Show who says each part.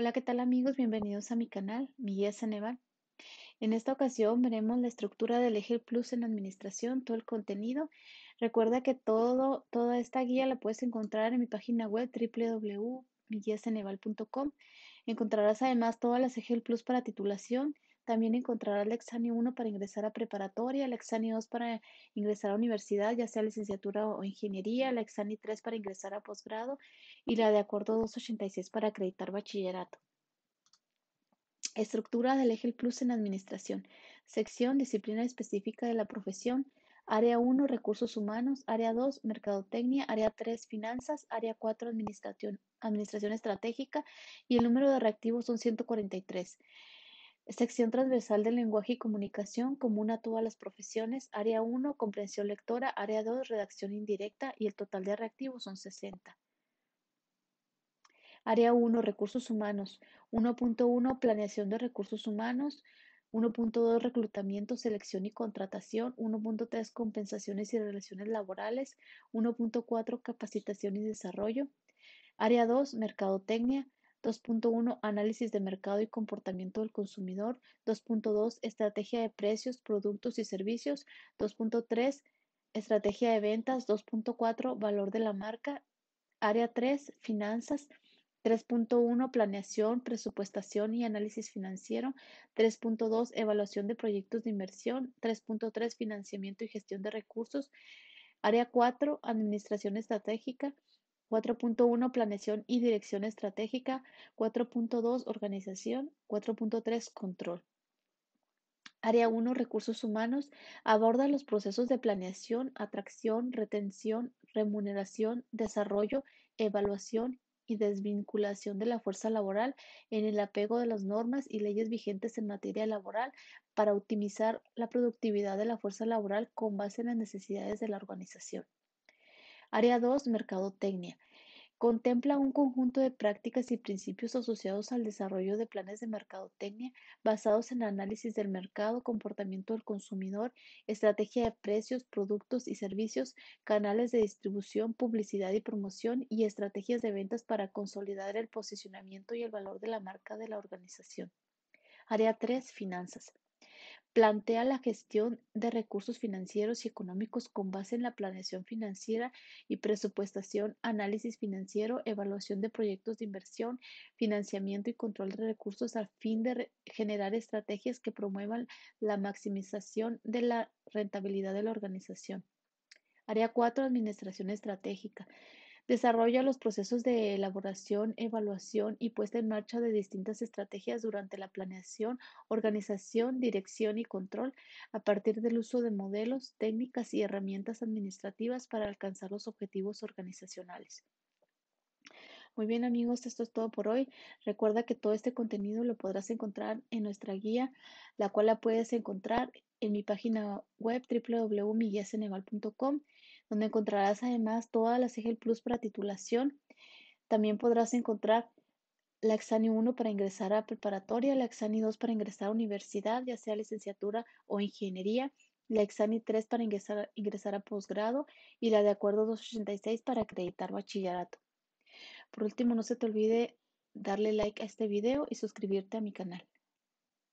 Speaker 1: Hola, ¿qué tal amigos? Bienvenidos a mi canal, mi guía Ceneval. En esta ocasión veremos la estructura del eje Plus en administración, todo el contenido. Recuerda que todo, toda esta guía la puedes encontrar en mi página web www.miguiaceneval.com. Encontrarás además todas las eje Plus para titulación. También encontrarás el Exani 1 para ingresar a preparatoria, el Exani 2 para ingresar a universidad, ya sea licenciatura o ingeniería, el Exani 3 para ingresar a posgrado y la de acuerdo 286 para acreditar bachillerato. Estructura del eje Plus en administración. Sección, disciplina específica de la profesión. Área 1, recursos humanos. Área 2, mercadotecnia. Área 3, finanzas. Área 4, administración, administración estratégica. Y el número de reactivos son 143. Sección transversal del lenguaje y comunicación, común a todas las profesiones. Área 1, comprensión lectora. Área 2, redacción indirecta. Y el total de reactivos son 60. Área 1, recursos humanos. 1.1, planeación de recursos humanos. 1.2, reclutamiento, selección y contratación. 1.3, compensaciones y relaciones laborales. 1.4, capacitación y desarrollo. Área 2, mercadotecnia. 2.1 Análisis de mercado y comportamiento del consumidor. 2.2 Estrategia de precios, productos y servicios. 2.3 Estrategia de ventas. 2.4 Valor de la marca. Área 3 Finanzas. 3.1 Planeación, presupuestación y análisis financiero. 3.2 Evaluación de proyectos de inversión. 3.3 Financiamiento y gestión de recursos. Área 4 Administración estratégica. 4.1 Planeación y dirección estratégica. 4.2 Organización. 4.3 Control. Área 1 Recursos humanos aborda los procesos de planeación, atracción, retención, remuneración, desarrollo, evaluación y desvinculación de la fuerza laboral en el apego de las normas y leyes vigentes en materia laboral para optimizar la productividad de la fuerza laboral con base en las necesidades de la organización. Área 2. Mercadotecnia. Contempla un conjunto de prácticas y principios asociados al desarrollo de planes de mercadotecnia basados en análisis del mercado, comportamiento del consumidor, estrategia de precios, productos y servicios, canales de distribución, publicidad y promoción y estrategias de ventas para consolidar el posicionamiento y el valor de la marca de la organización. Área 3. Finanzas. Plantea la gestión de recursos financieros y económicos con base en la planeación financiera y presupuestación, análisis financiero, evaluación de proyectos de inversión, financiamiento y control de recursos a fin de generar estrategias que promuevan la maximización de la rentabilidad de la organización. Área 4. Administración estratégica. Desarrolla los procesos de elaboración, evaluación y puesta en marcha de distintas estrategias durante la planeación, organización, dirección y control a partir del uso de modelos, técnicas y herramientas administrativas para alcanzar los objetivos organizacionales. Muy bien amigos, esto es todo por hoy. Recuerda que todo este contenido lo podrás encontrar en nuestra guía, la cual la puedes encontrar en mi página web www.miguiaceneval.com donde encontrarás además todas las EGEL Plus para titulación. También podrás encontrar la Exani 1 para ingresar a preparatoria, la Exani 2 para ingresar a universidad, ya sea licenciatura o ingeniería, la Exani 3 para ingresar, ingresar a posgrado y la de acuerdo 286 para acreditar bachillerato. Por último, no se te olvide darle like a este video y suscribirte a mi canal.